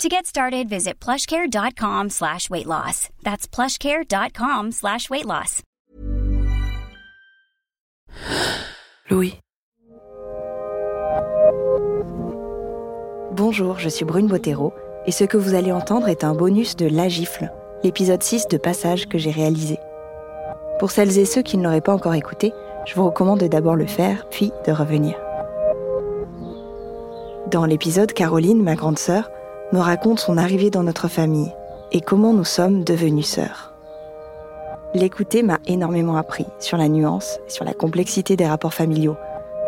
To get started, visit plushcare.com slash weight loss. That's plushcare.com slash weight loss. Louis. Bonjour, je suis Brune Bottero et ce que vous allez entendre est un bonus de La Gifle, l'épisode 6 de Passage que j'ai réalisé. Pour celles et ceux qui ne l'auraient pas encore écouté, je vous recommande de d'abord le faire, puis de revenir. Dans l'épisode, Caroline, ma grande sœur, me raconte son arrivée dans notre famille et comment nous sommes devenus sœurs. L'écouter m'a énormément appris sur la nuance, sur la complexité des rapports familiaux.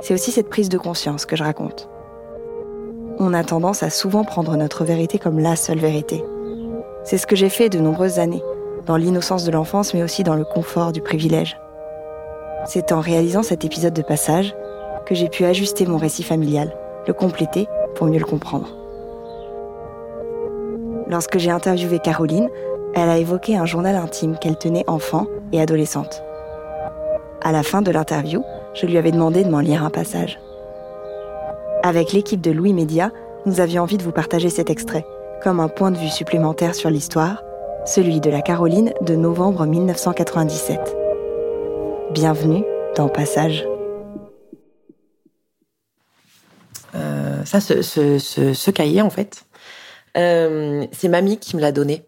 C'est aussi cette prise de conscience que je raconte. On a tendance à souvent prendre notre vérité comme la seule vérité. C'est ce que j'ai fait de nombreuses années, dans l'innocence de l'enfance mais aussi dans le confort du privilège. C'est en réalisant cet épisode de passage que j'ai pu ajuster mon récit familial, le compléter pour mieux le comprendre. Lorsque j'ai interviewé Caroline, elle a évoqué un journal intime qu'elle tenait enfant et adolescente. À la fin de l'interview, je lui avais demandé de m'en lire un passage. Avec l'équipe de Louis Média, nous avions envie de vous partager cet extrait, comme un point de vue supplémentaire sur l'histoire, celui de la Caroline de novembre 1997. Bienvenue dans Passage. Euh, ça, ce, cahier, en fait, euh, c'est mamie qui me l'a donné.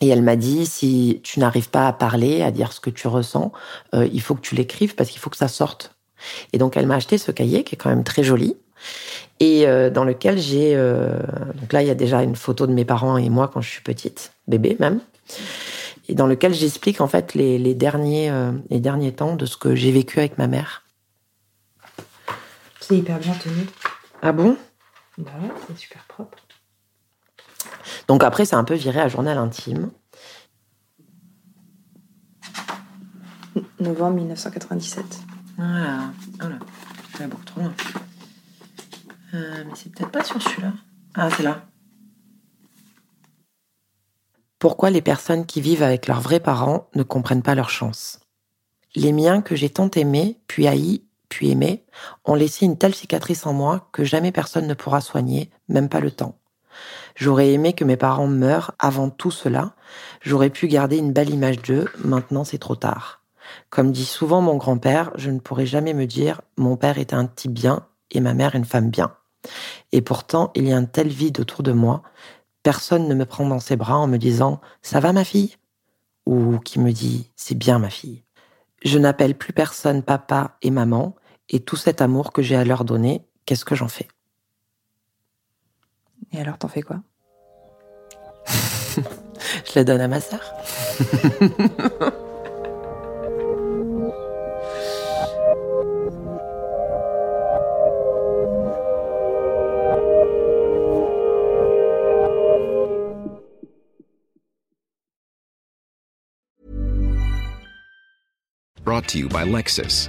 Et elle m'a dit, si tu n'arrives pas à parler, à dire ce que tu ressens, euh, il faut que tu l'écrives parce qu'il faut que ça sorte. Et donc elle m'a acheté ce cahier qui est quand même très joli et euh, dans lequel j'ai donc là il y a déjà une photo de mes parents et moi quand je suis petite, bébé même, et dans lequel j'explique en fait les, les derniers les derniers temps de ce que j'ai vécu avec ma mère. C'est hyper bien tenu. Ah bon? Bah ouais, c'est super propre. Donc après, c'est un peu viré à journal intime. Novembre 1997. Voilà. Oh là, je vais beaucoup trop loin. Euh, mais c'est peut-être pas sur celui-là. Ah, c'est là. Pourquoi les personnes qui vivent avec leurs vrais parents ne comprennent pas leur chance? Les miens que j'ai tant aimés, puis haïs, puis aimés, ont laissé une telle cicatrice en moi que jamais personne ne pourra soigner, même pas le temps. J'aurais aimé que mes parents meurent avant tout cela. J'aurais pu garder une belle image d'eux. Maintenant, c'est trop tard. Comme dit souvent mon grand-père, je ne pourrai jamais me dire mon père était un type bien et ma mère une femme bien. Et pourtant, il y a un tel vide autour de moi. Personne ne me prend dans ses bras en me disant ça va ma fille? Ou qui me dit c'est bien ma fille. Je n'appelle plus personne papa et maman et tout cet amour que j'ai à leur donner, qu'est-ce que j'en fais? Et alors, t'en fais quoi? Je le donne à ma sœur. Brought to you by Lexus.